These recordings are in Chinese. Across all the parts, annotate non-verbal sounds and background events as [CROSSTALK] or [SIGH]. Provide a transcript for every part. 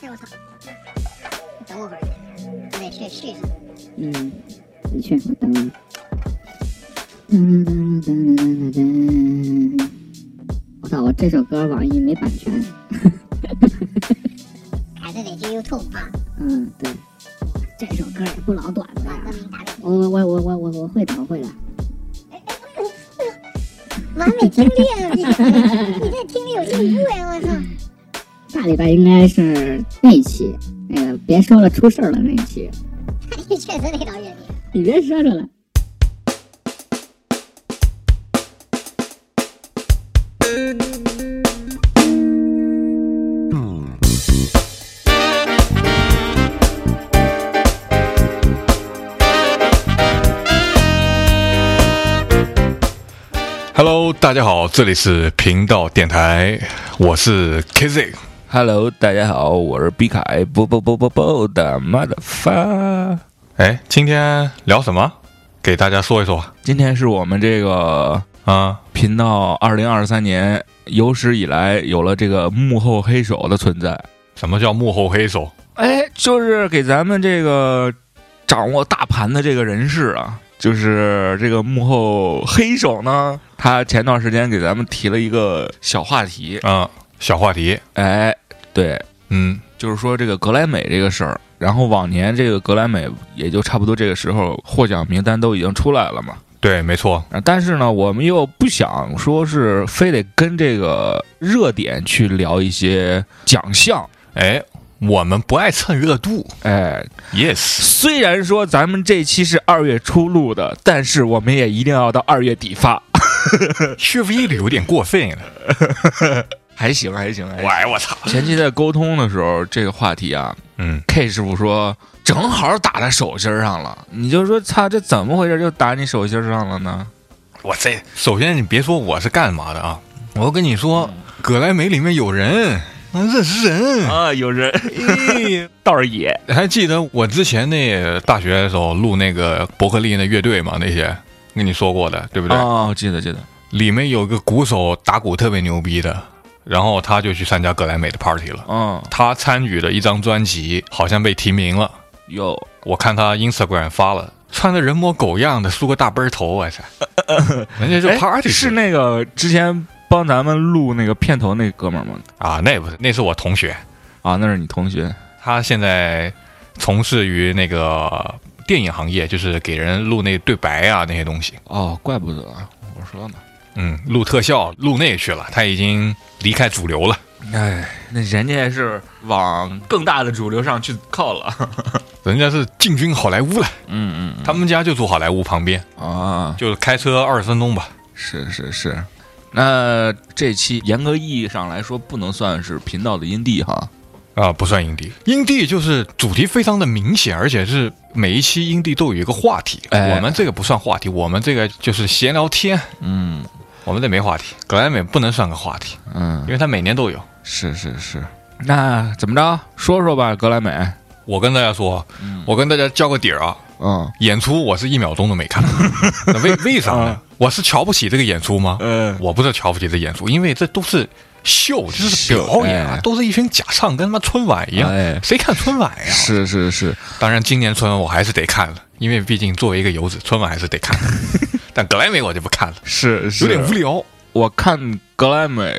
哎我操！等我会儿，我得去续上。嗯，你去，我等你。我操，我这首歌网易没版权。还是得去 YouTube 啊。嗯，对，这首歌不老短的把。歌名打给我我我我我我会的，我会的。完美听力啊！你 [LAUGHS] 你这听力有进步呀！我操！下礼拜应该是那一期，那个别说了，出事儿了那一期，[LAUGHS] 确实得到月底。你别说出来。Hello，大家好，这里是频道电台，我是 Kizzy。Hello，大家好，我是毕凯，不不不不不的妈的发。哎，今天聊什么？给大家说一说今天是我们这个啊。频道二零二三年有史以来有了这个幕后黑手的存在。什么叫幕后黑手？哎，就是给咱们这个掌握大盘的这个人士啊，就是这个幕后黑手呢，他前段时间给咱们提了一个小话题，啊，小话题。哎，对，嗯，就是说这个格莱美这个事儿，然后往年这个格莱美也就差不多这个时候获奖名单都已经出来了嘛。对，没错。啊，但是呢，我们又不想说是非得跟这个热点去聊一些奖项。哎，我们不爱蹭热度。哎，Yes，虽然说咱们这期是二月初录的，但是我们也一定要到二月底发。[LAUGHS] 是不是有点过分了。[LAUGHS] 还行，还行，还行。喂，我操！前期在沟通的时候，这个话题啊嗯，，K 师傅说正好打在手心上了，你就说操，这怎么回事？就打你手心上了呢？我这首先你别说我是干嘛的啊，我要跟你说，葛莱美里面有人，认识人。啊，有人哎 [LAUGHS] 倒是也还记得我之前那大学的时候录那个伯克利那乐队嘛？那些跟你说过的，对不对？哦，记得记得。里面有个鼓手打鼓特别牛逼的，然后他就去参加格莱美的 party 了。嗯，他参与的一张专辑好像被提名了，哟我看他 Instagram 发了，穿的人模狗样的，梳个大背头，我操！[LAUGHS] 人家就哎 party 是那个之前帮咱们录那个片头那哥们儿吗？啊，那不是，那是我同学，啊，那是你同学他现在从事于那个电影行业，就是给人录那对白啊那些东西。哦，怪不得我说呢。嗯，录特效，录那去了，他已经离开主流了。哎，那人家是往更大的主流上去靠了。[LAUGHS] 人家是进军好莱坞了，嗯嗯他们家就住好莱坞旁边，啊，就是开车二十分钟吧。是是是。那这期严格意义上来说，不能算是频道的音地哈。啊，不算营地，营地就是主题非常的明显，而且是每一期营地都有一个话题。哎我们这个不算话题，我们这个就是闲聊天，嗯我们这没话题。格莱美不能算个话题，嗯因，为它每年都有。是是是。那怎么着？说说吧，格莱美。我跟大家说，嗯我跟大家交个底儿啊，嗯演出我是一秒钟都没看。[LAUGHS] 那为为啥呢？我是瞧不起这个演出吗？嗯我不是瞧不起这演出，因为这都是秀，就是表演啊，哎都是一群假唱，跟他妈春晚一样。哎谁看春晚呀？是是是，当然，今年春晚我还是得看了，因为毕竟作为一个游子，春晚还是得看。[LAUGHS] 但格莱美我就不看了，是是有点无聊。我看格莱美，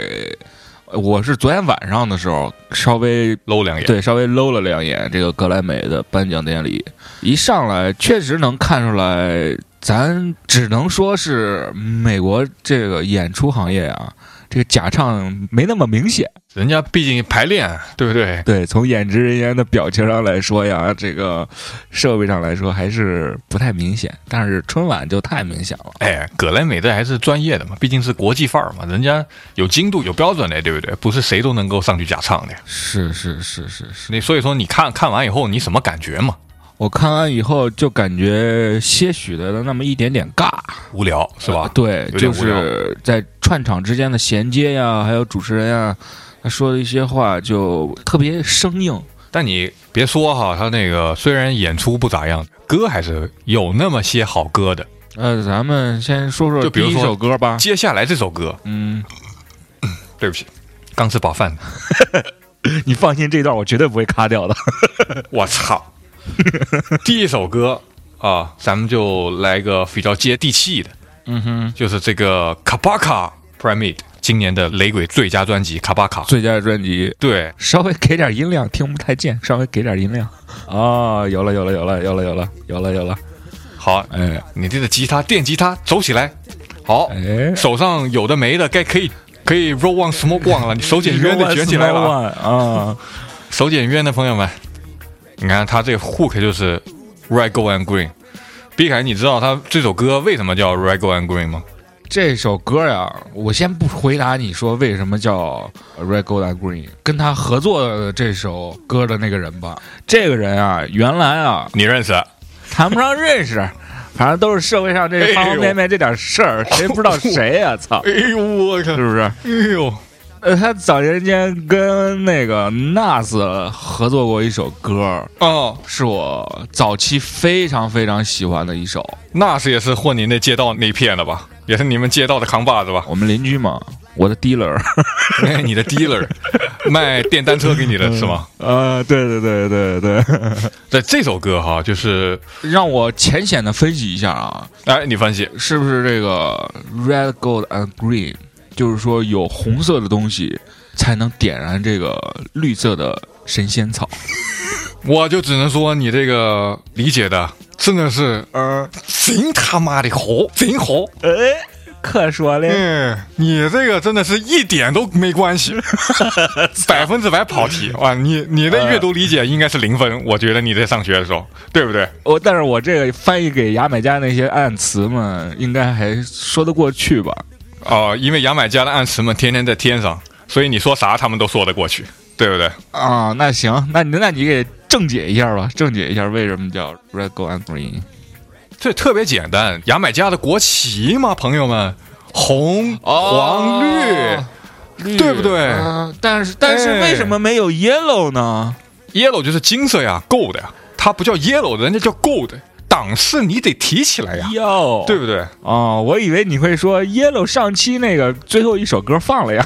我是昨天晚上的时候稍微搂两眼。对稍微搂了两眼这个格莱美的颁奖典礼，一上来确实能看出来，咱只能说是美国这个演出行业啊，这个假唱没那么明显。人家毕竟排练，对不对？对，从演职人员的表情上来说呀，这个设备上来说还是不太明显，但是春晚就太明显了。哎，葛莱美这还是专业的嘛，毕竟是国际范儿嘛，人家有精度、有标准的，对不对？不是谁都能够上去假唱的。是是是是是，你所以说，你看看完以后，你什么感觉嘛？我看完以后就感觉些许的那么一点点尬，无聊是吧？呃对，就是在串场之间的衔接呀，还有主持人呀，他说的一些话就特别生硬。但你别说哈，他那个虽然演出不咋样，歌还是有那么些好歌的。呃，咱们先说说第一就比如说首歌吧。接下来这首歌，嗯，[COUGHS] 对不起，刚吃饱饭，[LAUGHS] 你放心，这段我绝对不会卡掉的。[LAUGHS] 我操！[LAUGHS] 第一首歌啊，咱们就来个比较接地气的，嗯哼，就是这个 Kabaka Pyramid 今年的雷鬼最佳专辑 Kabaka。最佳专辑，对，稍微给点音量，听不太见，稍微给点音量。哦，有了，有了，有了，有了，有了，有了，有了。好，哎你这个吉他电吉他走起来，好，哎，手上有的没的该可以可以 roll one smoke one 了，你手捡冤的 [LAUGHS] 卷起来了啊，啊！[LAUGHS] 手捡冤的朋友们，你看他这个 hook 就是 Red Gold and Green。毕凯，你知道他这首歌为什么叫 Red Gold and Green 吗？这首歌呀，我先不回答你说为什么叫 Red Gold and Green，跟他合作的这首歌的那个人吧，这个人啊，原来啊你认识？谈不上认识，反正都是社会上这方方面面这点事儿，谁不知道谁呀、操，哎呦我靠！是不是？哎呦，呃，他早年间跟那个 Nas 合作过一首歌，哦，是我早期非常非常喜欢的一首。那是也是混你那街道那片的吧？也是你们街道的扛把子吧？我们邻居嘛，我的 dealer。[LAUGHS] 哎你的 dealer 卖电单车给你的是吗？啊，对对对对对，在 [LAUGHS] 这首歌哈，就是让我浅显的分析一下啊，哎，你分析，是不是这个 red, gold and green，就是说有红色的东西才能点燃这个绿色的神仙草？[LAUGHS] 我就只能说你这个理解的真的是呃，真他妈的好，真好。哎，可说嘞，嗯，你这个真的是一点都没关系，[LAUGHS] 百分之百跑题哇！你你的阅读理解应该是零分，我觉得你在上学的时候，对不对？我但是我这个翻译给牙买加那些暗词嘛，应该还说得过去吧？哦、因为牙买加的暗词们天天在天上，所以你说啥他们都说得过去，对不对？啊，那行，那你那你给正解一下吧，正解一下为什么叫 red, gold and green？这特别简单，牙买加的国旗嘛，朋友们，红、黄、绿。绿对不对啊但是但是哎为什么没有 yellow 呢？yellow 就是金色呀，gold 呀，它不叫 yellow 的，人家叫 gold，档次你得提起来呀，哟，对不对？哦，我以为你会说 yellow 上期那个最后一首歌放了呀。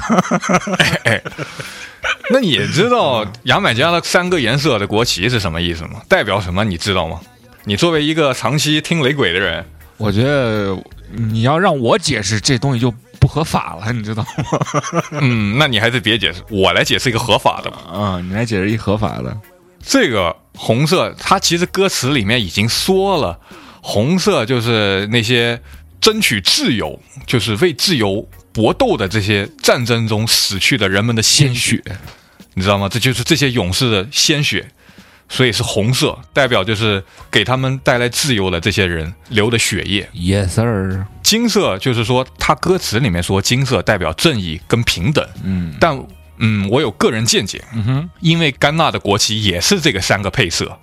[LAUGHS] 那你知道牙买加的三个颜色的国旗是什么意思吗？代表什么？你知道吗？你作为一个长期听雷鬼的人，我觉得你要让我解释这东西就不合法了，你知道吗？[LAUGHS] 嗯，那你还是别解释，我来解释一个合法的吧。啊、你来解释一合法的。这个红色，它其实歌词里面已经说了，红色就是那些争取自由，就是为自由搏斗的这些战争中死去的人们的鲜血，你知道吗？这就是这些勇士的鲜血，所以是红色，代表就是给他们带来自由的这些人流的血液。Yes sir。金色就是说，他歌词里面说金色代表正义跟平等，嗯但嗯，我有个人见解，嗯哼，因为甘纳的国旗也是这个三个配色，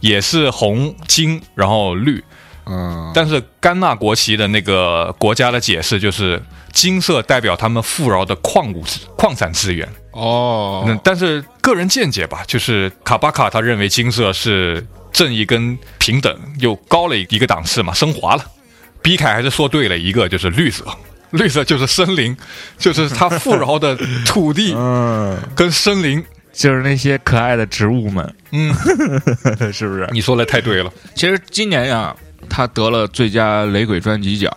也是红、金，然后绿。嗯，但是甘纳国旗的那个国家的解释就是，金色代表他们富饶的矿物质、矿产资源。哦那，但是个人见解吧，就是卡巴卡他认为金色是正义跟平等又高了一个档次嘛，升华了。比凯还是说对了一个，就是绿色，[LAUGHS] 绿色就是森林，就是它富饶的土地 [LAUGHS] 嗯，跟森林。就是那些可爱的植物们，嗯，[LAUGHS] 是不是？你说的太对了。其实今年呀，他得了最佳雷鬼专辑奖，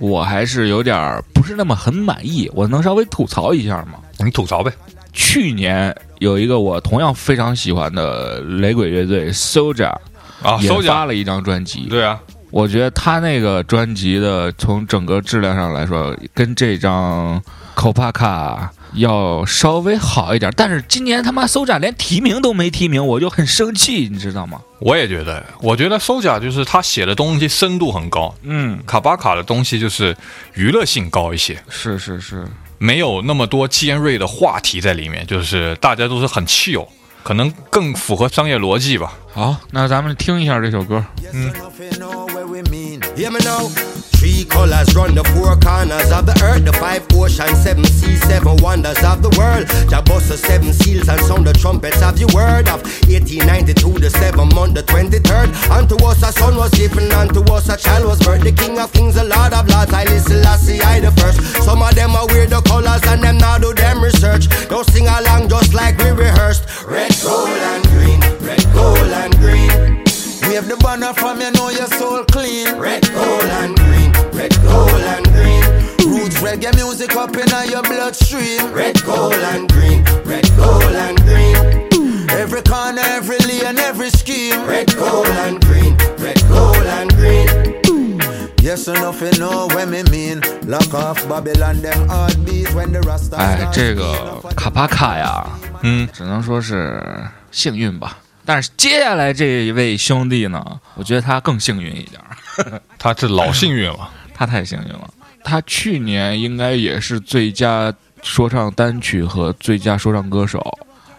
我还是有点儿不是那么很满意。我能稍微吐槽一下吗？你吐槽呗。去年有一个我同样非常喜欢的雷鬼乐队 Soja 啊，也收奖。发了一张专辑，对啊，我觉得他那个专辑的从整个质量上来说，跟这张 Kopaka 要稍微好一点。但是今年他妈搜展连提名都没提名，我就很生气，你知道吗？我也觉得，我觉得搜甲就是他写的东西深度很高，嗯，卡巴卡的东西就是娱乐性高一些，是是是，没有那么多尖锐的话题在里面，就是大家都是很 chill，可能更符合商业逻辑吧。好，那咱们听一下这首歌。Yes, Hear me now. Three colors run the four corners of the earth, the five oceans, seven seas, seven wonders of the world. Jah bust the seven seals and sound the trumpets of your word of 1892, the seventh month, the 23rd. Unto us a son was given, unto us a child was birthed. The King of Kings, the Lord of Lords, I listen, I see I the first. Some of them are weird the colors and them now do them research. Don't sing along just like we rehearsed. Red, gold, and green. Red, gold, and green. Wave the banner from you know your soul clean. Red, gold, and green. Red, gold, and green. Roots reggae music up in your bloodstream. Red, gold, and green. Red, gold, and green. Every corner, every lane, every scheme. Red, gold, and green. Red, gold, and green. Yes, enough you know what me mean. Lock off Babylon, them heartbeats when the Rasta 哎， start 这 speaking 个 of a- 卡帕卡呀，嗯，只能说是幸运吧。 但是接下来这一位兄弟呢，我觉得他更幸运一点儿，[LAUGHS] 他这老幸运了。[LAUGHS] 他太幸运了。他去年应该也是最佳说唱单曲和最佳说唱歌手，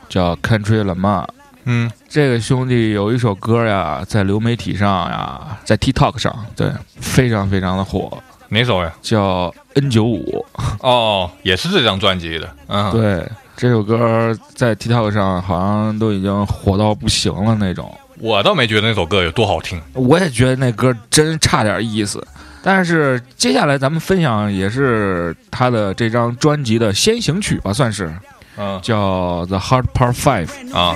叫 Country Lamar。嗯，这个兄弟有一首歌呀，在流媒体上呀，在 TikTok 上，对，非常非常的火，哪首呀？叫 N 九五。[LAUGHS] 哦，也是这张专辑的。嗯，对，这首歌在 TikTok 上好像都已经火到不行了那种。我倒没觉得那首歌有多好听。我也觉得那歌真差点意思。但是接下来咱们分享也是他的这张专辑的先行曲吧，算是嗯叫《The Hard Part Five》。啊，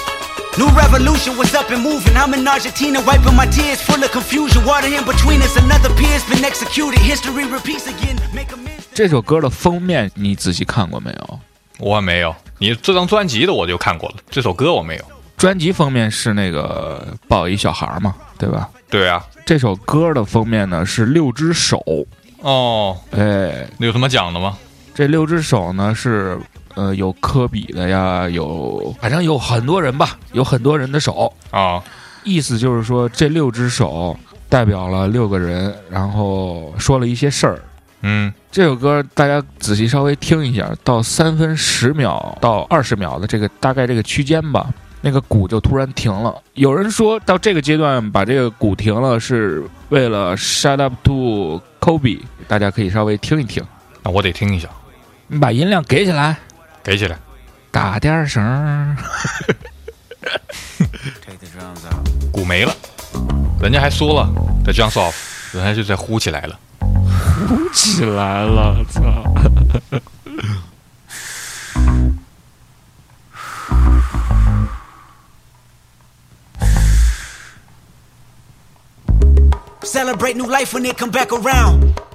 New revolution was up and moving. I'm in Argentina, wiping my tears, full of confusion. Water in between us, another peer's been executed. History repeats again. Make amends. 这首歌的封面你仔细看过没有？我没有。你这张专辑的我就看过了，这首歌我没有。专辑封面是那个抱一小孩嘛，对吧？对啊，这首歌的封面呢是六只手，哦，哎，那有什么讲的吗？这六只手呢是呃有科比的呀，有反正有很多人吧，有很多人的手，啊，意思就是说这六只手代表了六个人，然后说了一些事儿。嗯，这首歌大家仔细稍微听一下，到三分十秒到二十秒的这个大概这个区间吧，那个鼓就突然停了。有人说到这个阶段把这个鼓停了，是为了 “shut up to Kobe”，大家可以稍微听一听。那我得听一下，你把音量给起来，给起来。打点儿声.鼓没了，人家还说了，The jumps off，人家就在呼起来了。呼起来了，操！Celebrate new life when it come back around.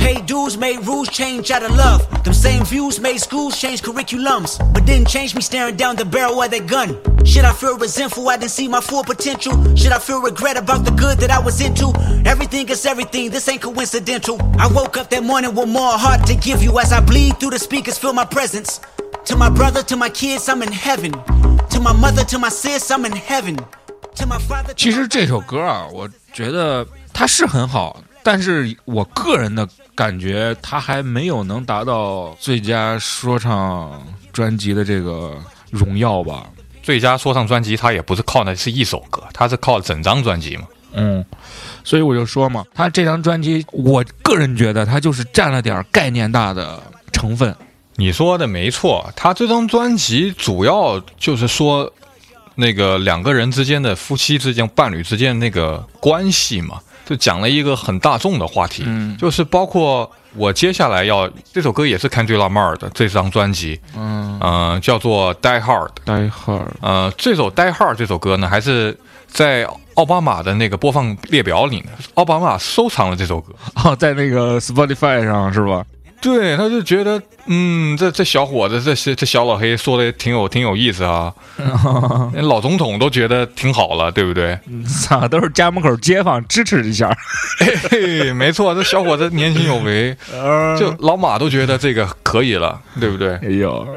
Paid dues, made rules change out of love. Them same views made schools change curriculums. But didn't change me staring down the barrel of that gun. Should I feel resentful I didn't see my full potential? Should I feel regret about the good that I was into? Everything is everything, this ain't coincidental. I woke up that morning with more heart to give you as I bleed through the speakers, feel my presence. To my brother, to my kids, I'm in heaven. To my mother, to my sis, I'm in heaven. To my father, to 其 my 实这首歌啊，我觉得它是很好，但是我个人的 感觉，他还没有能达到最佳说唱专辑的这个荣耀吧。最佳说唱专辑，他也不是靠的是一首歌，他是靠整张专辑嘛。嗯，所以我就说嘛，他这张专辑，我个人觉得他就是占了点概念大的成分。你说的没错，他这张专辑主要就是说那个两个人之间的夫妻之间、伴侣之间的那个关系嘛，就讲了一个很大众的话题，嗯就是包括我接下来要这首歌也是 Kendrick Lamar 的这张专辑，嗯，嗯、叫做 Die Hard》。Die Hard，呃，这首《Die Hard》这首歌呢，还是在奥巴马的那个播放列表里呢。奥巴马收藏了这首歌，哦，在那个 Spotify 上是吧？对，他就觉得，嗯，这这小伙子，这这这小老黑说的挺有挺有意思啊，连老总统都觉得挺好了，对不对？操，都是家门口街坊支持一下。嘿嘿，没错，这小伙子年轻有为，[LAUGHS] 就老马都觉得这个可以了，对不对？哎呦，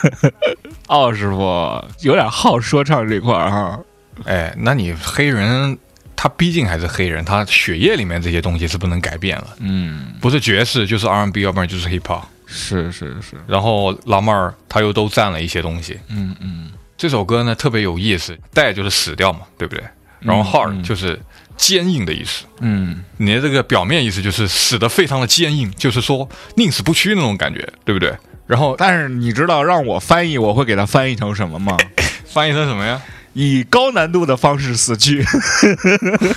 [LAUGHS] 奥师傅有点好说唱这块儿哈。哎，那你黑人，他毕竟还是黑人，他血液里面这些东西是不能改变了。嗯，不是爵士就是 R&B，要不然就是 hip hop。是是是，然后老妹儿他又都占了一些东西。嗯嗯这首歌呢特别有意思，带就是死掉嘛，对不对？然后 hard 嗯就是坚硬的意思。嗯，你的这个表面意思就是死的非常的坚硬，就是说宁死不屈那种感觉，对不对？然后但是你知道让我翻译，我会给它翻译成什么吗？[LAUGHS] 翻译成什么呀？以高难度的方式死去。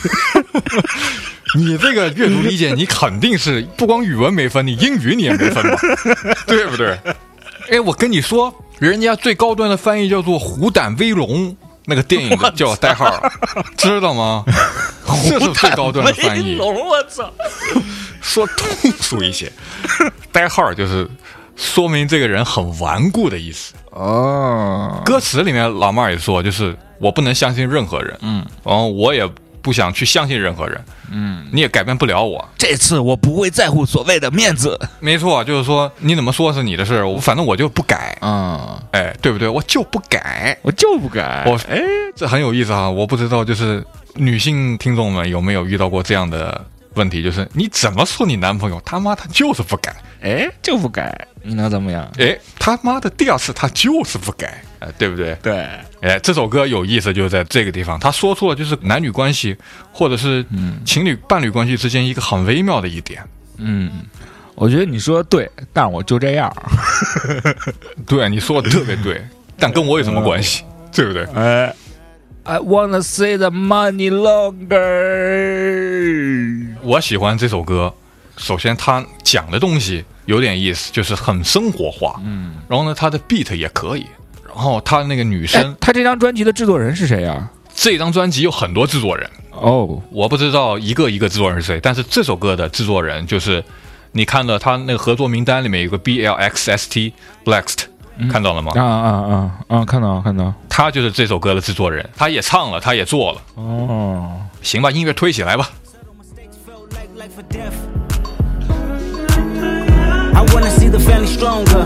[LAUGHS] 你这个阅读理解，你肯定是不光语文没分，你英语你也没分吧？[LAUGHS] 对不对？哎，我跟你说，人家最高端的翻译叫做“虎胆威龙”，那个电影的叫代号，知道吗？这是最高端的翻译。我操！[LAUGHS] 说通俗一些，代号就是说明这个人很顽固的意思。哦，歌词里面老妹儿也说，就是我不能相信任何人，嗯，然后我也不想去相信任何人，嗯，你也改变不了我。这次我不会在乎所谓的面子。没错，就是说你怎么说是你的事儿，我反正我就不改，嗯，哎，对不对？我就不改。我就不改。我哎，这很有意思啊！我不知道，就是女性听众们有没有遇到过这样的问题，就是你怎么说你男朋友，他妈他就是不改，哎，就不改，你能怎么样？哎，他妈的第二次他就是不改，哎，对不对？对，哎，这首歌有意思就在这个地方，他说出了就是男女关系或者是情侣伴侣关系之间一个很微妙的一点。嗯，我觉得你说的对，但我就这样。[LAUGHS] 对，你说的特别对，但跟我有什么关系？[LAUGHS] 对不对？哎，I wanna see the money longer。我喜欢这首歌，首先他讲的东西有点意思，就是很生活化，嗯，然后呢，他的 beat 也可以，然后他那个女哎生，，他这张专辑的制作人是谁呀？这张专辑有很多制作人，哦，我不知道一个一个制作人是谁，但是这首歌的制作人就是你看到他那个合作名单里面有个 B L X S T Blexed，、看到了吗？啊啊啊啊！看到看到。他就是这首歌的制作人，他也唱了，他也做了，哦，行吧，音乐推起来吧。I wanna see the family stronger.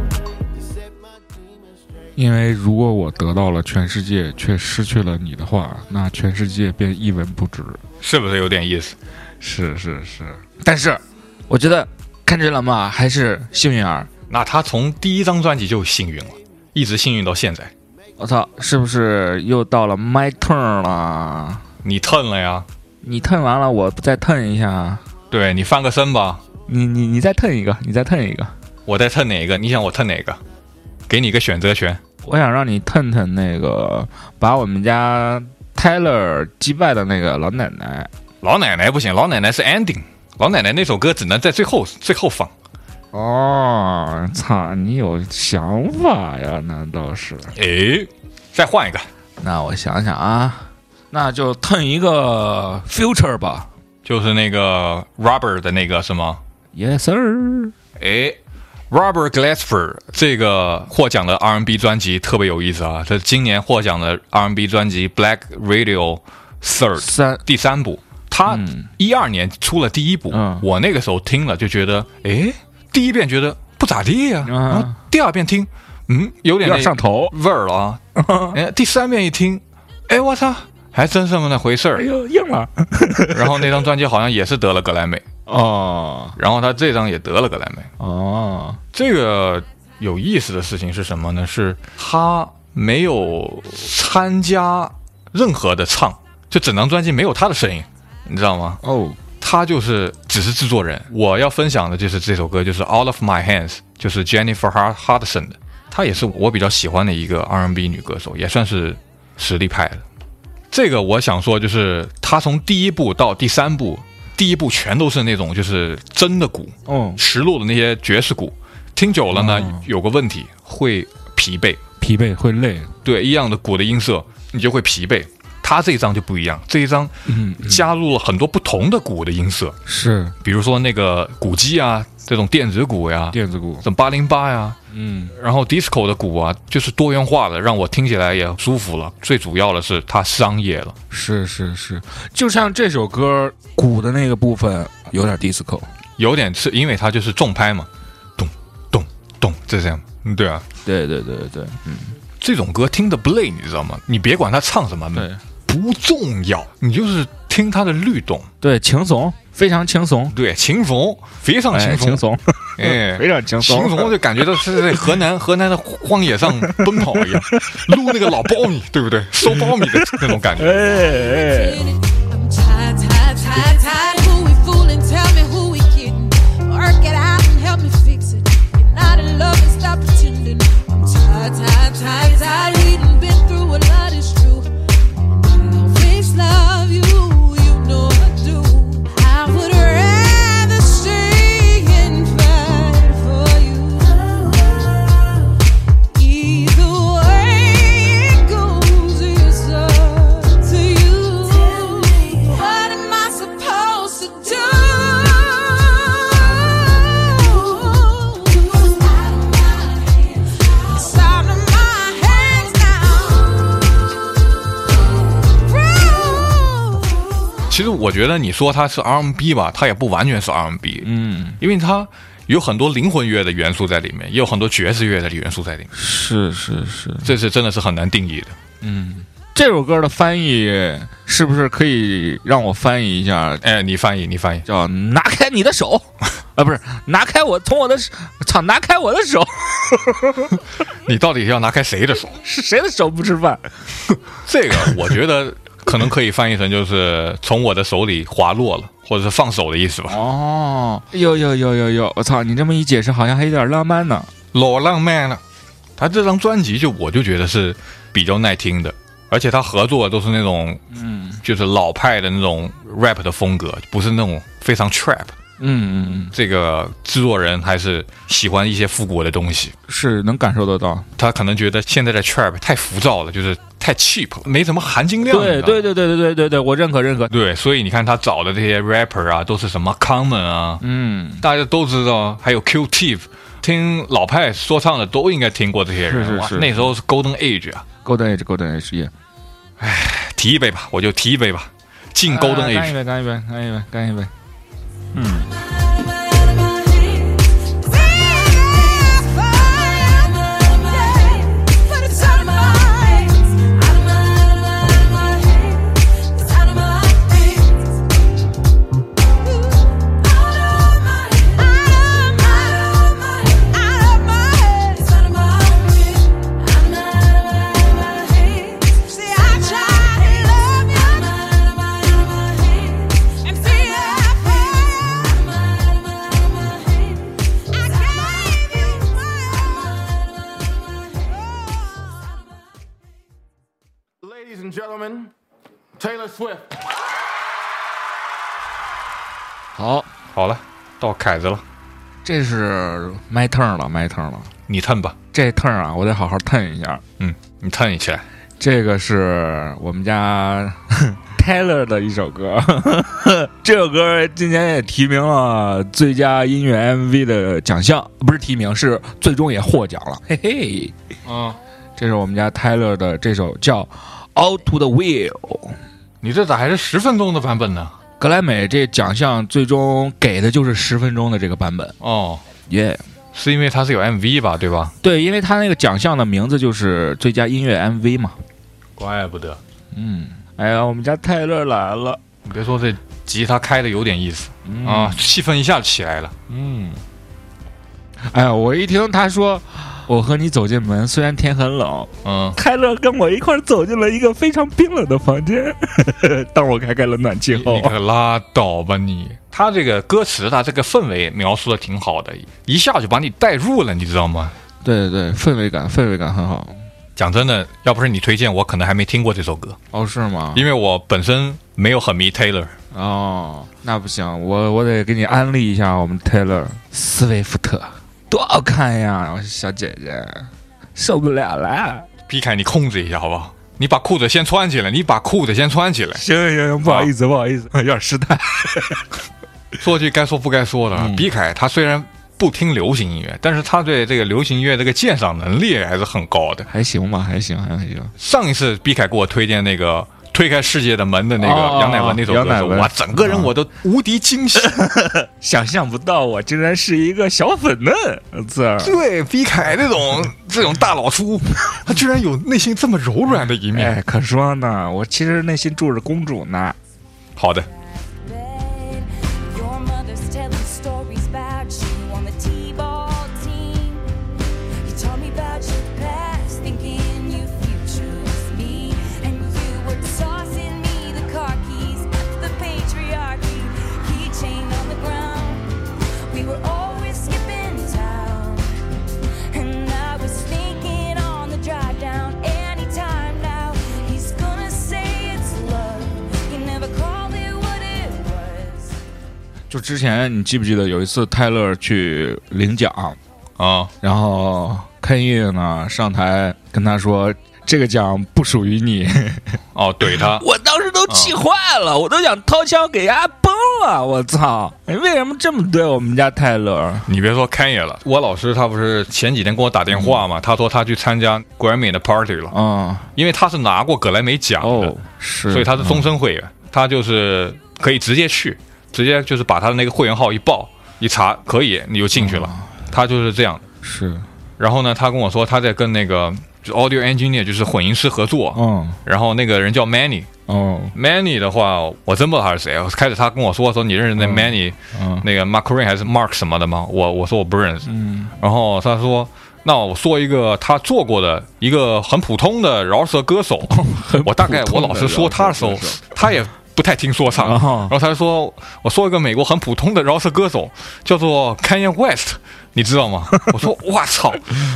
因为如果我得到了全世界，却失去了你的话，那全世界便一文不值。是不是有点意思？是是是，但是我觉得看这了嘛，还是幸运儿。那他从第一张专辑就幸运了，一直幸运到现在。我操，是不是又到了 my turn 了？你蹭了呀？你腾完了，我再腾一下。对你翻个身吧，你你你再腾一个，你再腾一个。我再蹭哪个？你想我蹭哪个？给你个选择权。我想让你腾腾那个，把我们家 Tyler 击败的那个老奶奶。老奶奶不行，老奶奶是 ending，老奶奶那首歌只能在最后最后放。哦，操，你有想法呀？难道是？哎，再换一个，那我想想啊，那就腾一个 Future 吧。就是那个 Robert 的那个是吗？Yes sir。诶 Robert Glasper 这个获奖的 R&B 专辑特别有意思啊！这今年获奖的 R&B 专辑《Black Radio Third》三第三部，他嗯一二年出了第一部，嗯我那个时候听了就觉得，哎，第一遍觉得不咋地呀、嗯然后第二遍听，嗯，有点上头。味儿了啊，[LAUGHS] 哎，第三遍一听，哎，我操，还真是那么回事儿。哎呦，硬了 [LAUGHS] 然后那张专辑好像也是得了格莱美，哦然后他这张也得了格莱美。哦，这个有意思的事情是什么呢？是他没有参加任何的唱，就整张专辑没有他的声音，你知道吗？哦，他就是只是制作人。我要分享的就是这首歌，就是《All of My Hands》，就是 Jennifer Hud- Hudson 的。她也是我比较喜欢的一个 R&B 女歌手，也算是实力派的。这个我想说，就是她从第一部到第三部，第一部全都是那种就是真的鼓，嗯，实录的那些爵士鼓，听久了呢，哦有个问题会疲惫。疲惫会累，对，一样的鼓的音色，你就会疲惫。他这一张就不一样，这一张嗯，加入了很多不同的鼓的音色，是。比如说那个鼓机啊，这种电子鼓呀，电子鼓，什么八零八呀，嗯，然后 disco 的鼓啊，就是多元化的，让我听起来也舒服了。最主要的是它商业了，是是是，就像这首歌鼓的那个部分有点 disco，有点是因为它就是重拍嘛，咚咚咚，就这样。嗯，对啊，对对对对，嗯，这种歌听的不累，你知道吗？你别管他唱什么，对。不重要，你就是听它的律动。对，轻松，非常轻松，对，轻松，非常哎，轻松，轻松，哎，非常轻松，轻松就感觉到是在河南河南的荒野上奔跑一样，撸那个老苞米，对不对？收苞米的那种感觉。哎哎，其实我觉得你说它是 R&B 吧，它也不完全是 R&B，嗯，因为它有很多灵魂乐的元素在里面，也有很多爵士乐的元素在里面，是是是，这是真的是很难定义的。嗯，这首歌的翻译是不是可以让我翻译一下？哎，你翻译，你翻译，叫拿开你的手，[LAUGHS] 啊，不是拿开我从我的手操，拿开我的手，[LAUGHS] 你到底要拿开谁的手？[LAUGHS] 是谁的手不吃饭？这个我觉得可能可以翻译成就是从我的手里滑落了，或者是放手的意思吧。哦，有有有有有，我操，你这么一解释，好像还有点浪漫呢。老浪漫了。他这张专辑就我就觉得是比较耐听的，而且他合作都是那种嗯就是老派的那种 rap 的风格，不是那种非常 trap。嗯嗯嗯这个制作人还是喜欢一些复古的东西，嗯，是能感受得到。他可能觉得现在的 trap 太浮躁了，就是太 cheap 了，没什么含金量。对对对对对对对对，我认可认可。对，所以你看他找的这些 rapper 啊，都是什么 Common 啊，嗯，大家都知道，还有 Q Tip，听老派说唱的都应该听过这些人。是是是那时候是 Golden Age 啊，Golden Age Golden Age 耶，提一杯吧，我就提一杯吧，敬 Golden 啊干一 Age。杯干一杯干一杯干一杯。嗯，Swift. 好，好了，到凯子了，这是 my turn 了，my turn 了。你蹭吧，这 turn 啊，我得好好蹭一下。嗯，你蹭一下。这个是我们家 [LAUGHS] Taylor 的一首歌，[LAUGHS] 这首歌今年也提名了最佳音乐 MV 的奖项，不是提名，是最终也获奖了，嘿嘿。嗯，这是我们家 Taylor 的这首叫《Out to the Will》。你这咋还是十分钟的版本呢？格莱美这奖项最终给的就是十分钟的这个版本，哦，耶、是因为它是有 MV 吧，对吧？对，因为它那个奖项的名字就是最佳音乐 MV 嘛。怪不得。嗯哎呀，我们家泰勒来了，你别说这吉他开的有点意思嗯啊，气氛一下起来了。嗯，哎呀，我一听他说我和你走进门，虽然天很冷，嗯，泰勒跟我一块儿走进了一个非常冰冷的房间。[LAUGHS] 当我开开了暖气后你，可拉倒吧你！他这个歌词，他这个氛围描述的挺好的，一下就把你带入了，你知道吗？对对对，氛围感，氛围感很好。讲真的，要不是你推荐，我可能还没听过这首歌，哦，是吗？因为我本身没有很迷 Taylor。哦，那不行，我我得给你安利一下我们 Taylor 斯威夫特，多好看呀，我小姐姐，受不了了。毕凯，你控制一下好不好？你把裤子先穿起来，你把裤子先穿起来。行行行，不好意思，不好意思，[LAUGHS] 有点失态。[LAUGHS] 说句该说不该说的，嗯毕凯他虽然不听流行音乐，但是他对这个流行音乐这个鉴赏能力还是很高的。还行吧，还行，还行。上一次毕凯给我推荐那个推开世界的门的那个哦杨乃文那首歌的时候，杨乃文哇，整个人我都无敌惊喜。[LAUGHS] 想象不到我竟然是一个小粉嫩字儿。对，比凯那种 [LAUGHS] 这种大老粗，他居然有内心这么柔软的一面。哎，可说呢，我其实内心住着公主呢。好的，就之前你记不记得有一次泰勒去领奖，啊，然后肯玉呢上台跟他说：“这个奖不属于你。[LAUGHS] 哦，怼他”，[LAUGHS] 我当时都气坏了，我都想掏枪给丫崩了！我操，你为什么这么对我们家泰勒？你别说开野了，我老师他不是前几天给我打电话嘛，他说他去参加 Grammy 的 party 了，嗯，因为他是拿过格莱美奖的，哦，是，所以他是终身会员，他就是可以直接去，直接就是把他的那个会员号一报一查，可以你就进去了，他就是这样。是，然后呢，他跟我说他在跟那个就 audio engineer 就是混音师合作，嗯，然后那个人叫 Manny。哦，Manny 的话，我真不知道他是谁。开始他跟我说说你认识那 Manny，、嗯那个 Mark Rain 还是 Mark 什么的吗？我我说我不认识。嗯，然后他说，那我说一个他做过的一个很普通的饶舌歌手。[LAUGHS] 我大概我老师说他的时候他也不太听说唱。哦然后他就说，我说一个美国很普通的饶舌歌手，叫做 Kanye West。你知道吗？[LAUGHS] 我说，我操，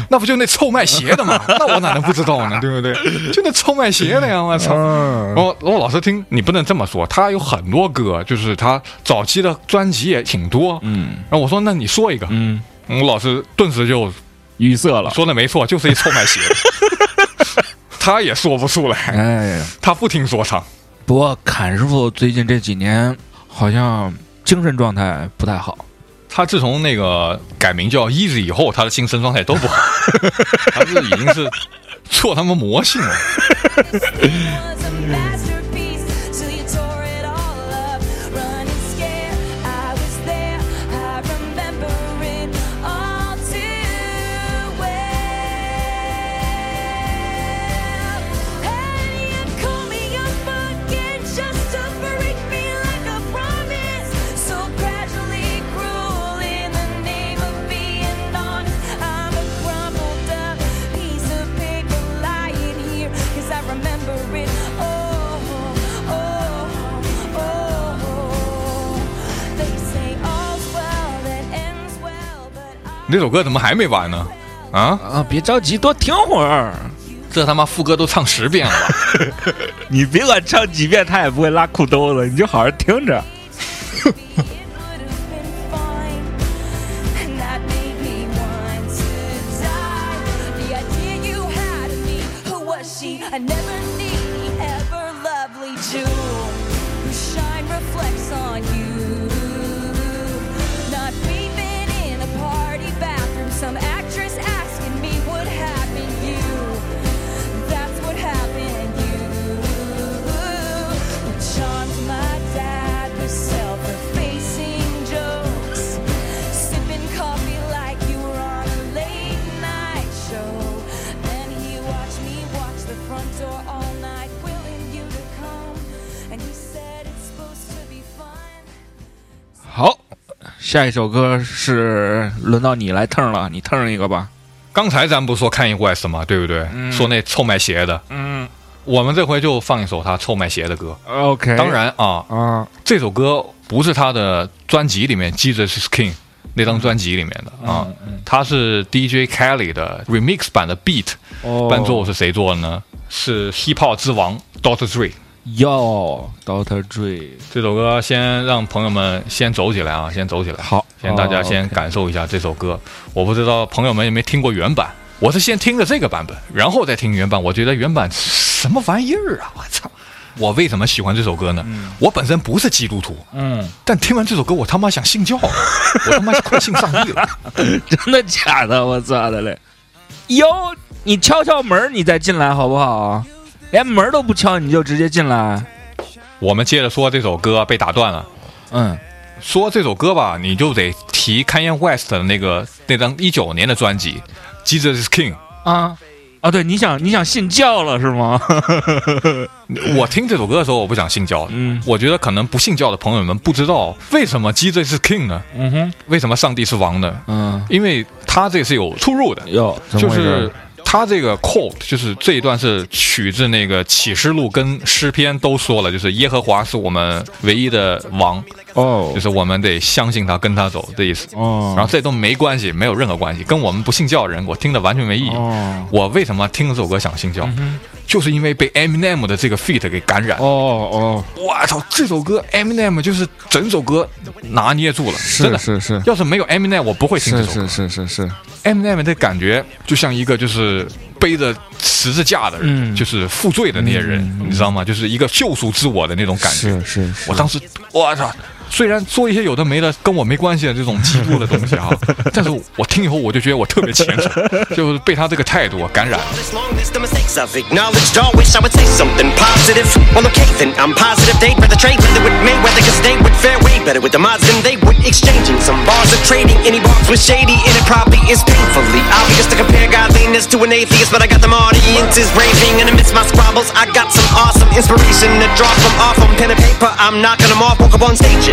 那不就那臭卖鞋的吗？[LAUGHS] 那我哪能不知道呢？对不对？就那臭卖鞋的呀！我操！嗯然后，然后老师听你不能这么说，他有很多歌，就是他早期的专辑也挺多。嗯然后我说，那你说一个。嗯，我老师顿时就语塞了。说的没错，就是一臭卖鞋。[LAUGHS] 他也说不出来，哎呀，他不听说唱。不过侃师傅最近这几年好像精神状态不太好。他自从那个改名叫 Easy 以后，他的精神状态都不好，[LAUGHS] 他是已经是做他妈魔性了。[LAUGHS] [LAUGHS] 那首歌怎么还没完呢？啊，啊，别着急，多听会儿。这他妈副歌都唱十遍了吧？[LAUGHS] 你别管唱几遍，他也不会拉裤兜子，你就好好听着。[LAUGHS] 下一首歌是轮到你来腾了，你腾一个吧。刚才咱不是说看一 West 吗？对不对？嗯说那臭卖鞋的，嗯我们这回就放一首他臭卖鞋的歌。，OK，当然啊，啊，这首歌不是他的专辑里面《Jesus is King》那张专辑里面的啊，它是 DJ Kelly 的 remix 版的 beat，哦伴奏是谁做的呢？是 hip hop 之王 Dr. Dre。哟，Doctor Dre，这首歌先让朋友们先走起来啊，先走起来。好先大家哦先感受一下这首歌。我不知道朋友们有没有听过原版，我是先听的这个版本，然后再听原版。我觉得原版什么玩意儿啊！我操！我为什么喜欢这首歌呢？我本身不是基督徒，嗯，但听完这首歌，我他妈想信教，[LAUGHS] 我他妈快信上帝了。[LAUGHS] 真的假的？我操的嘞！哟，你敲敲门，你再进来好不好？连门都不敲，你就直接进来？我们接着说这首歌被打断了。嗯，说这首歌吧，你就得提 Kanye West 的那个那张一九年的专辑《Jesus is King》。啊啊，对，你想你想信教了是吗？[LAUGHS] 我听这首歌的时候，我不想信教。嗯我觉得可能不信教的朋友们不知道为什么 Jesus 是 King 呢？嗯哼，为什么上帝是王呢？嗯，因为他这是有出入的，就是他这个 quote 就是这一段是取自那个启示录跟诗篇都说了，就是耶和华是我们唯一的王，哦就是我们得相信他，跟他走的意思。哦，然后这都没关系，没有任何关系，跟我们不信教的人，我听的完全没意义。哦我为什么听这首歌想信教？就是因为被 Eminem 的这个 feat 给感染。哦哦，我操，这首歌 Eminem 就是整首歌拿捏住了，真的。是是要是没有 Eminem，我不会听这首歌。是是是是，Eminem 的感觉就像一个就是背着十字架的人，嗯就是负罪的那些人，你知道吗？就是一个救赎自我的那种感觉。是是是，我当时，我操！虽然说一些有的没的跟我没关系的这种基督的东西啊，[LAUGHS] 但是我听以后我就觉得我特别虔诚，就是被他这个态度啊感染。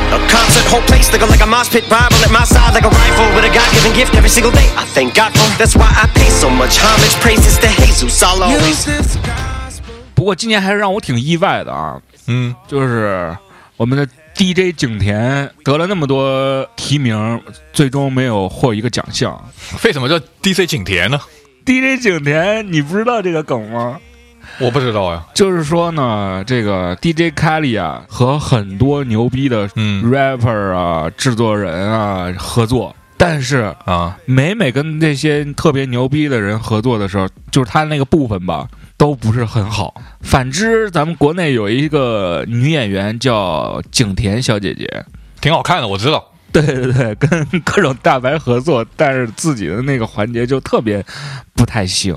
They the they a concert, whole place looking like a mosh pit Bible at my side, like a rifle with a God given gift every single day. I thank God for that's why I pay so much homage, praises to Jesus. I'll always. 不过今年还是让我挺意外的啊，嗯，就是我们的 DJ 景甜得了那么多提名，最终没有获一个奖项。为什么叫 DJ 景甜呢？DJ 景甜，你不知道这个梗吗？我不知道呀。就是说呢，这个 DJ Kelly 啊，和很多牛逼的嗯 rapper 啊、制作人啊合作，但是啊，每每跟这些特别牛逼的人合作的时候，就是他那个部分吧，都不是很好。反之，咱们国内有一个女演员叫景甜小姐姐，挺好看的，我知道。对对对，跟各种大牌合作，但是自己的那个环节就特别不太行，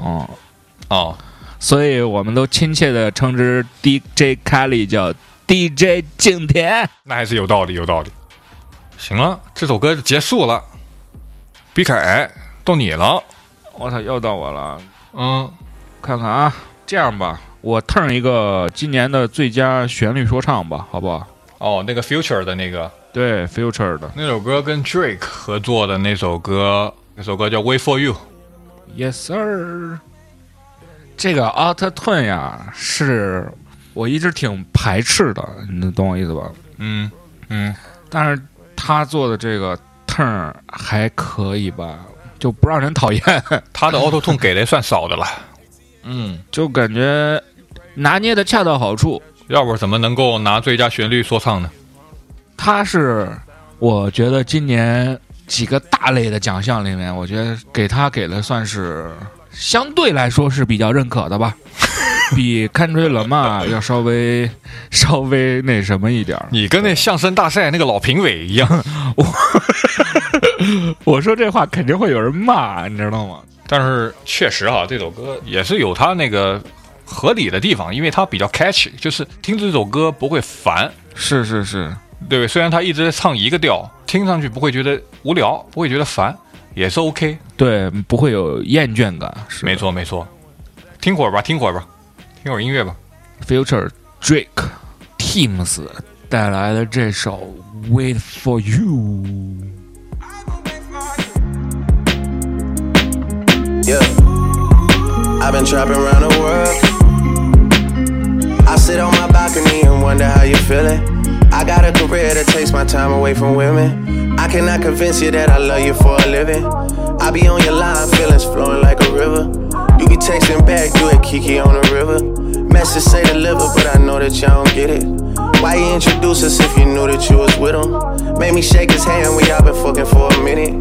哦，所以我们都亲切的称之 DJ Khaled 叫 DJ 景甜。那还是有道理，有道理。行了，这首歌就结束了。毕凯，到你了。我操，又到我了，嗯，看看啊，这样吧，我腾一个今年的最佳旋律说唱吧，好不好？哦，那个 Future 的那个对，Future 的那首歌跟 Drake 合作的那首歌，那首歌叫《Wait for You》。Yes sir。这个 Auto Tune 呀，是我一直挺排斥的，你懂我意思吧？嗯嗯，但是他做的这个 turn 还可以吧，就不让人讨厌。[LAUGHS] 他的 Auto Tune 给的也算少的了。嗯，就感觉拿捏的恰到好处。要不怎么能够拿最佳旋律说唱呢？他是我觉得今年几个大类的奖项里面，我觉得给他给的算是相对来说是比较认可的吧，[LAUGHS] 比看吹了嘛 [LAUGHS] 要稍微稍微那什么一点儿。你跟那相声大赛那个老评委一样。[LAUGHS] 我我说这话肯定会有人骂，你知道吗？但是确实哈，这首歌也是有它那个合理的地方，因为它比较 catchy，就是听这首歌不会烦，是是是，对对？虽然他一直在唱一个调，听上去不会觉得无聊，不会觉得烦，也是 OK，对，不会有厌倦感。是没错没错，听会儿吧，听会儿吧，听会儿音乐吧。Future Drake Teams 带来的这首《Wait for You》。Yeah, I've been trapping around the world. I sit on my balcony and wonder how you feeling. I got a career that takes my time away from women. I cannot convince you that I love you for a living. I be on your line, feelings flowing like a river. You be texting back, you at Kiki on the river. Message say deliver, but I know that y'all don't get it. Why you introduce us if you knew that you was with him? Made me shake his hand, we all been fucking for a minute.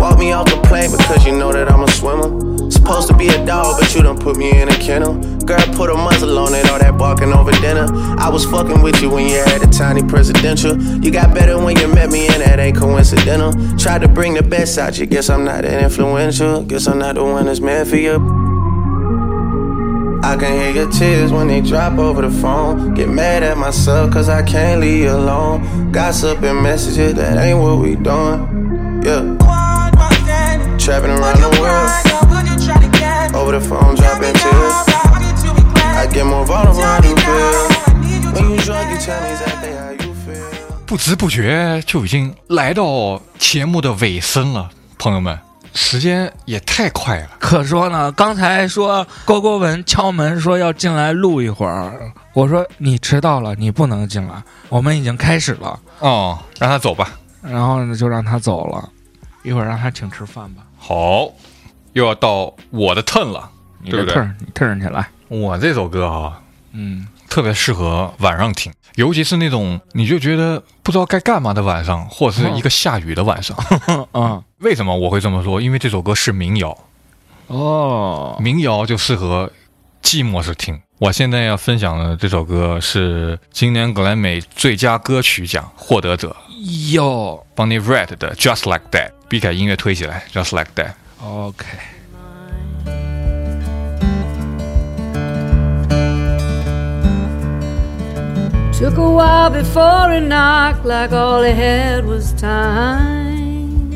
Walk me off the plane because you know that I'm a swimmer. Supposed to be a dog, but you done put me in a kennel. Girl, put a muzzle on it, all that barking over dinner. I was fucking with you when you had a tiny presidential. You got better when you met me, and that ain't coincidental. Tried to bring the best out you, guess I'm not that influential. Guess I'm not the one that's meant for you. I can hear your tears when they drop over the phone. Get mad at myself cause I can't leave you alone. Gossip and messages, that ain't what we doing. Yeah. Trapping around the world. Over the phone, dropping tears. Get more vulnerable, I do feel. When you drunk, you tell me exactly how you feel. 不知不觉就已经来到节目的尾声了，朋友们，时间也太快了。可说呢，刚才说郭郭文敲门说要进来录一会儿，我说你迟到了，你不能进来，我们已经开始了。哦，让他走吧。然后呢，就让他走了，一会儿让他请吃饭吧。好，又要到我的 turn 了，你对不对？的 turn，你 turn 起来。我这首歌啊，嗯，特别适合晚上听，尤其是那种你就觉得不知道该干嘛的晚上，或者是一个下雨的晚上。[LAUGHS] 嗯，为什么我会这么说？因为这首歌是民谣，哦，民谣就适合寂寞时听。我现在要分享的这首歌是今年格莱美最佳歌曲奖获得者哟 Bonnie Raitt 的《Just Like That》。毕凯音乐推起来，《Just Like That》。，OK。Took a while before he knocked, like all he had was time.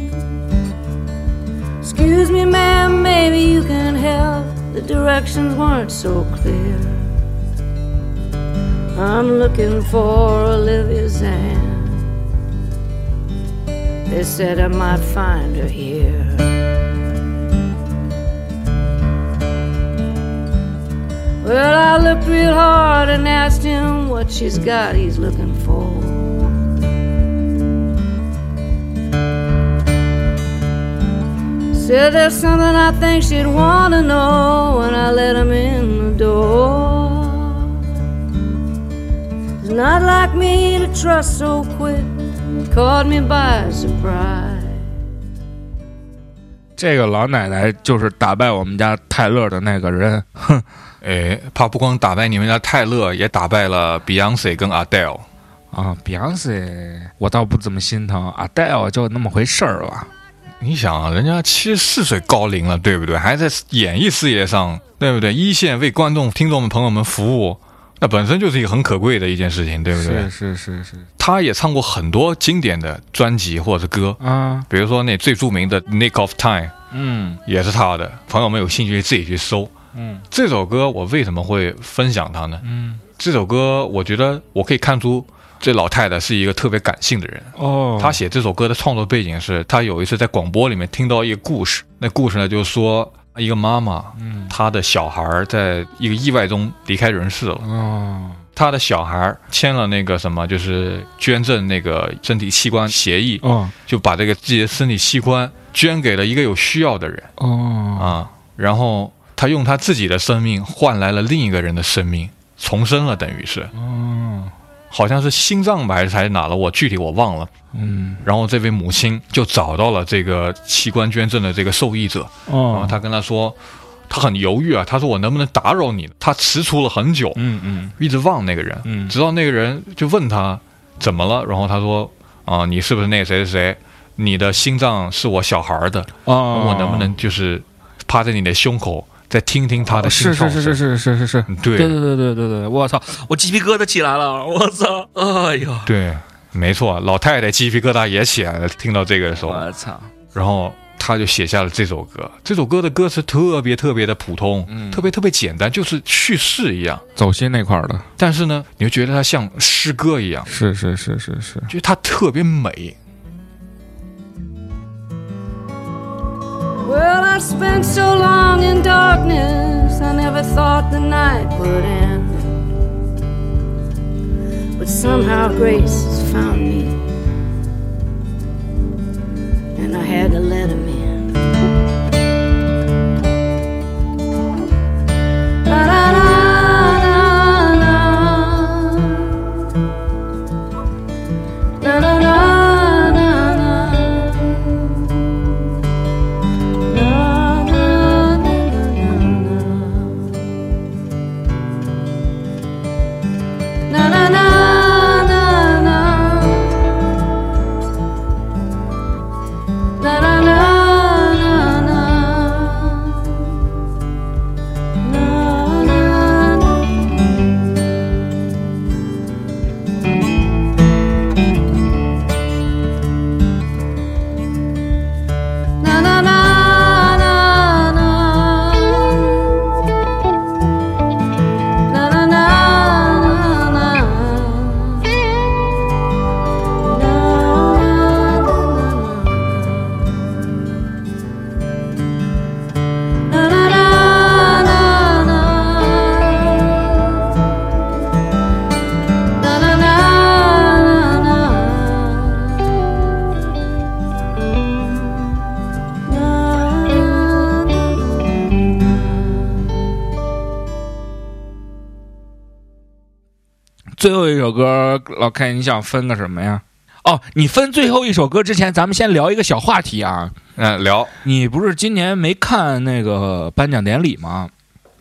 Excuse me, ma'am, maybe you can help. The directions weren't so clear. I'm looking for Olivia's aunt. They said I might find her here. Well, I looked real hard and asked him what she's got he's looking for. Said there's something I think she'd want to know when I let him in the door. It's not like me to trust so quick, caught me by surprise. 这个老奶奶就是打败我们家泰勒的那个人，哼， 哎，他不光打败你们家泰勒，也打败了 Beyonce 跟 Adele。啊，Beyonce 我倒不怎么心疼，Adele 就那么回事儿吧。你想啊，人家七十四岁高龄了，对不对？还在演艺事业上，对不对？一线为观众、听众们、朋友们服务，那本身就是一个很可贵的一件事情，对不对？是是是是他也唱过很多经典的专辑或者是歌，啊，比如说那最著名的《Nick of Time》嗯也是他的。朋友们有兴趣自己去搜。嗯这首歌我为什么会分享它呢？嗯，这首歌我觉得我可以看出这老太太是一个特别感性的人。哦，她写这首歌的创作背景是，她有一次在广播里面听到一个故事，那故事呢就是说一个妈妈，嗯。她的小孩儿在一个意外中离开人世了，哦。她的小孩儿签了那个什么，就是捐赠那个身体器官协议，哦。就把这个自己的身体器官捐给了一个有需要的人。哦。啊，然后她用他自己的生命换来了另一个人的生命，重生了，等于是。嗯，好像是心脏吧还是还是哪了，我具体我忘了。嗯然后这位母亲就找到了这个器官捐赠的这个受益者，然后哦，他跟他说，他很犹豫啊，他说我能不能打扰你？他踟蹰了很久，嗯嗯一直望那个人，嗯直到那个人就问他怎么了，然后他说啊，你是不是那个谁谁谁？你的心脏是我小孩的，哦，我能不能就是趴在你的胸口再听听他的心是跳声？是是是是是是是，对对对对对对对，我操，我鸡皮疙瘩起来了，我操，哎呦，对，没错，老太太鸡皮疙瘩也起来了，听到这个的时候，我操，然后他就写下了这首歌。这首歌的歌词特别特别的普通，嗯特别特别简单，就是叙事一样。走心那块儿的，但是呢，你就觉得它像诗歌一样，是是是是是，觉得它特别美。I spent so long in darkness, I never thought the night would end. But somehow grace has found me. And I had to let him in. La la 最后一首歌，老 K，你想分个什么呀？哦，你分最后一首歌之前，咱们先聊一个小话题啊。嗯，聊。你不是今年没看那个颁奖典礼吗？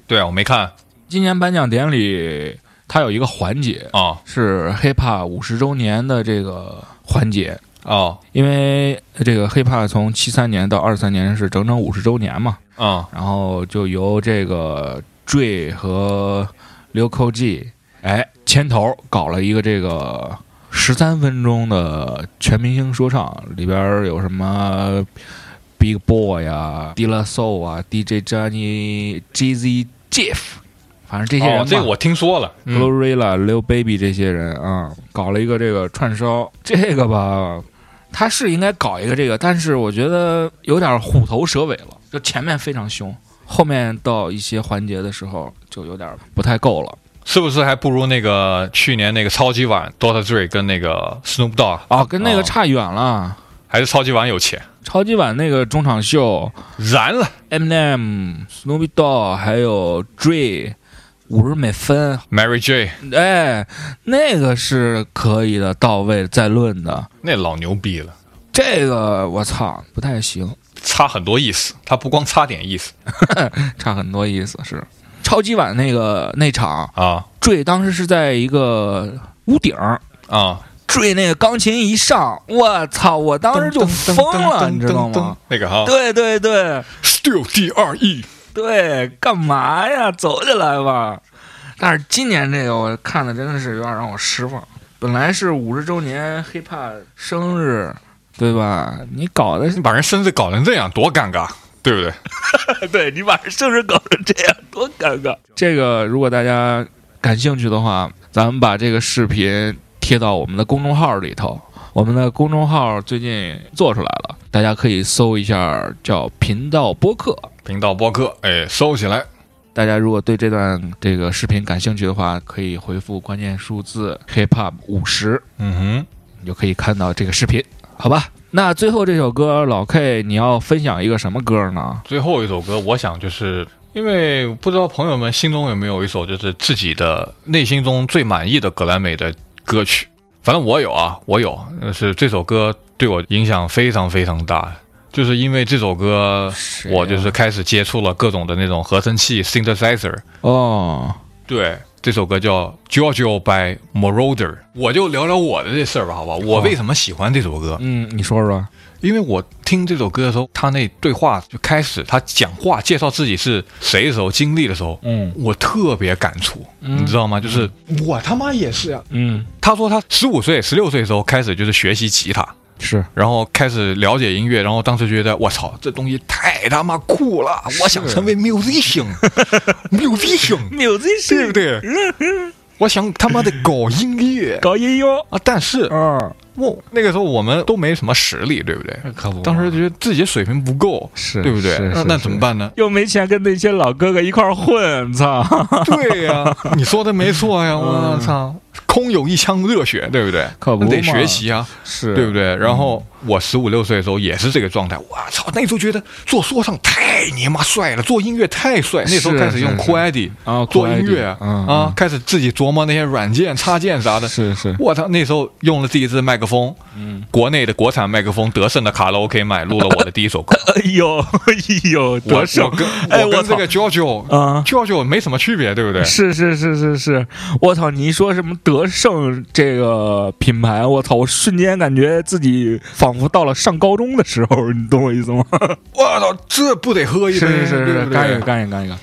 对啊，我没看今年颁奖典礼它有一个环节啊是 hiphop 五十周年的这个环节，哦因为这个 hiphop 从七三年到二三年是整整五十周年嘛，啊然后就由这个 Dre 和 Lil G 哎牵头搞了一个这个十三分钟的全明星说唱，里边有什么 Big Boy 啊、d i l a Soul 啊、DJ Johnny、Jazzy Jeff，反正这些人嘛、哦，这个我听说了。嗯 Glorilla、Lil Baby 这些人啊，搞了一个这个串烧，这个吧，他是应该搞一个这个，但是我觉得有点虎头蛇尾了，就前面非常凶，后面到一些环节的时候就有点不太够了。是不是还不如那个去年那个超级碗 Dr. Dre 跟那个 Snoop Dogg 啊，跟那个哦差远了。还是超级碗有钱，超级碗那个中场秀燃了。，Eminem、Snoop Dogg 还有 Dre 五十美分，Mary J 哎，那个是可以的，到位再论的。那老牛逼了，这个我操，不太行。差很多意思，他不光差点意思 [LAUGHS] 差很多意思是。超级碗那个那场啊坠当时是在一个屋顶儿啊，坠那个钢琴一上，我操！我当时就疯了，你知道吗？那个哈，对对对，Still D R E，对，干嘛呀？走起来吧！但是今年这个我看的真的是有点让我失望。本来是五十周年 hiphop 生日，对吧？你搞的你把人身子搞成这样，多尴尬，对不对？[LAUGHS] 对你把生日搞成这样，多尴尬！这个如果大家感兴趣的话，咱们把这个视频贴到我们的公众号里头。我们的公众号最近做出来了，大家可以搜一下，叫“频道播客频道播客，哎，搜起来。”。大家如果对这段这个视频感兴趣的话，可以回复关键数字 “hiphop 五十”，嗯哼你就可以看到这个视频，好吧？那最后这首歌，老 K 你要分享一个什么歌呢，？最后一首歌，我想就是因为不知道朋友们心中有没有一首就是自己的内心中最满意的格莱美的歌曲，反正我有啊，我有，是这首歌对我影响非常非常大。就是因为这首歌，我就是开始接触了各种的那种合成器 synthesizer，哦，对，这首歌叫《Giorgio by Moroder》，我就聊聊我的这事儿吧，好吧？我为什么喜欢这首歌？嗯，你说说。因为我听这首歌的时候，他那对话就开始，他讲话介绍自己是谁的时候，经历的时候，嗯我特别感触，你知道吗？就是我他妈也是啊。嗯，他说他十五岁、十六岁的时候开始就是学习吉他，是然后开始了解音乐，然后当时觉得我操，这东西太他妈酷了，我想成为 musician，musician，musician，[LAUGHS] 对不对？[LAUGHS] 我想他妈的搞音乐，搞音乐啊！但是嗯我，那个时候我们都没什么实力，对不对？可不当时觉得自己水平不够，是对不对？那那怎么办呢？又没钱跟那些老哥哥一块儿混，操！对呀、[LAUGHS] 你说的没错呀，我操，空有一腔热血，对不对？可不得学习啊，是对不对？然后我十五六岁的时候也是这个状态，我操，那时候觉得做说唱太你妈帅了，做音乐太帅，那时候开始用是 Quadi 啊做音乐嗯啊，开始自己琢磨那些软件、插件啥的。是是，我操，那时候用了第一支麦克风，嗯，国内的国产麦克风，德胜的卡拉 OK 买，录了我的第一首歌。[LAUGHS] 哎呦哎呦，我多胜！哎，我操我跟这个 JoJo 啊 JoJo 没什么区别，对不对？是是是是是，我操！你一说什么德胜这个品牌，我操！我瞬间感觉自己仿佛到了上高中的时候，你懂我意思吗？[LAUGHS] 我操，这不得喝一杯？是是是是，干一个干一个干一个。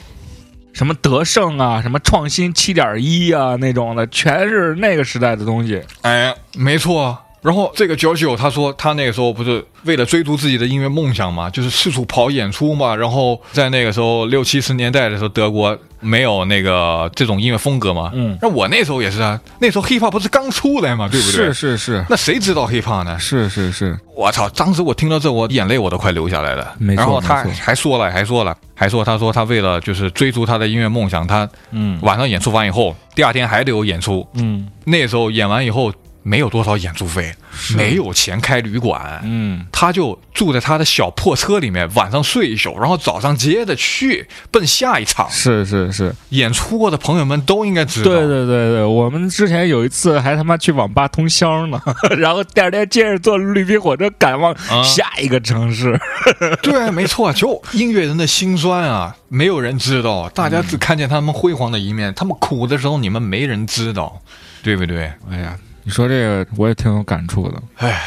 什么德胜啊，什么创新七点一啊那种的，全是那个时代的东西。哎，没错。然后这个九九他说他那个时候不是为了追逐自己的音乐梦想嘛，就是四处跑演出嘛。然后在那个时候六七十年代的时候，德国没有那个这种音乐风格嘛。嗯那我那时候也是啊，那时候 hiphop 不是刚出来嘛，对不对？是是是那谁知道 hiphop 呢？是是是，我操！当时我听到这，我眼泪我都快流下来了。没错然后他还说了，还说了，还说他说他为了就是追逐他的音乐梦想，他嗯晚上演出完以后，第二天还得有演出。嗯那时候演完以后没有多少演出费，没有钱开旅馆，嗯，他就住在他的小破车里面，晚上睡一宿，然后早上接着去奔下一场。是是是，演出过的朋友们都应该知道，对对对对，我们之前有一次还他妈去网吧通宵呢，[LAUGHS] 然后第二天接着坐绿皮火车赶往啊下一个城市。[LAUGHS] 对，没错，就音乐人的辛酸啊，没有人知道，大家只看见他们辉煌的一面，他们苦的时候你们没人知道，对不对？哎呀，你说这个我也挺有感触的。哎，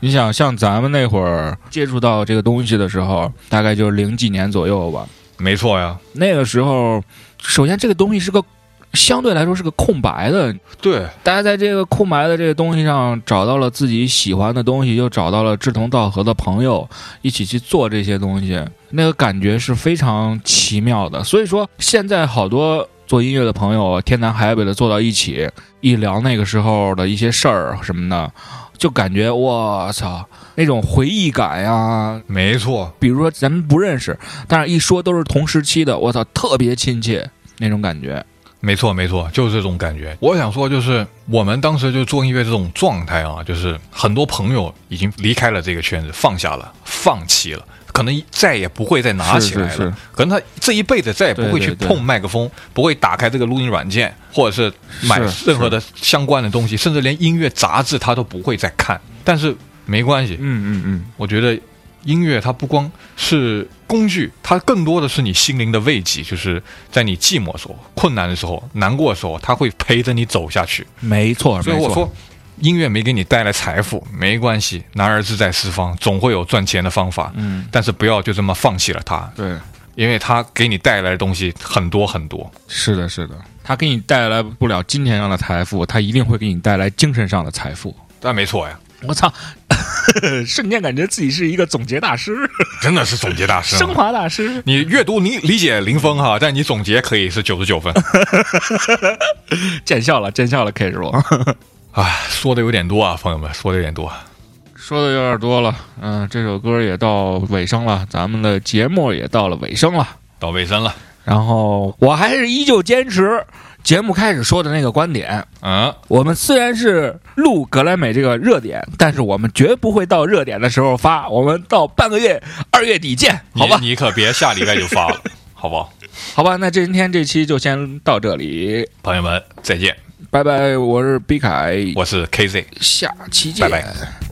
你想，像咱们那会儿接触到这个东西的时候，大概就是零几年左右吧。没错呀，那个时候，首先这个东西是个相对来说是个空白的，对，大家在这个空白的这个东西上找到了自己喜欢的东西，又找到了志同道合的朋友，一起去做这些东西，那个感觉是非常奇妙的。所以说，现在好多做音乐的朋友天南海北的坐到一起，一聊那个时候的一些事儿什么的，就感觉我操，那种回忆感呀，没错，比如说咱们不认识，但是一说都是同时期的，我操，特别亲切那种感觉。没错，没错，就是这种感觉。我想说，就是我们当时就做音乐这种状态啊，就是很多朋友已经离开了这个圈子，放下了，放弃了。可能再也不会再拿起来了，是是。是可能他这一辈子再也不会去碰麦克风，不会打开这个录音软件，或者是买任何的相关的东西，甚至连音乐杂志他都不会再看。但是没关系，嗯嗯嗯，我觉得音乐它不光是工具，它更多的是你心灵的慰藉，就是在你寂寞的时候、困难的时候、难过的时候，它会陪着你走下去。没错，没错。所以我说，音乐没给你带来财富没关系，男儿志在四方，总会有赚钱的方法。嗯，但是不要就这么放弃了它，对。因为它给你带来的东西很多很多。是的，是的，它给你带来不了金钱上的财富，它一定会给你带来精神上的财富。但没错呀，我操，[LAUGHS] 瞬间感觉自己是一个总结大师，真的是总结大师啊，升华大师。你阅读你理解零分哈，但你总结可以是九十九分。[LAUGHS] 见笑了，见笑了，K 师傅。唉，说的有点多啊，朋友们，说的有点多。说的有点多了，嗯、这首歌也到尾声了，咱们的节目也到了尾声了。到尾声了，然后我还是依旧坚持节目开始说的那个观点，嗯，我们虽然是录格莱美这个热点，但是我们绝不会到热点的时候发，我们到半个月二月底见，好吧？你你可别下礼拜就发了，好不好？[LAUGHS] 好吧，那今天这期就先到这里，朋友们再见，拜拜，我是毕凯，我是 KZ，下期见，拜拜。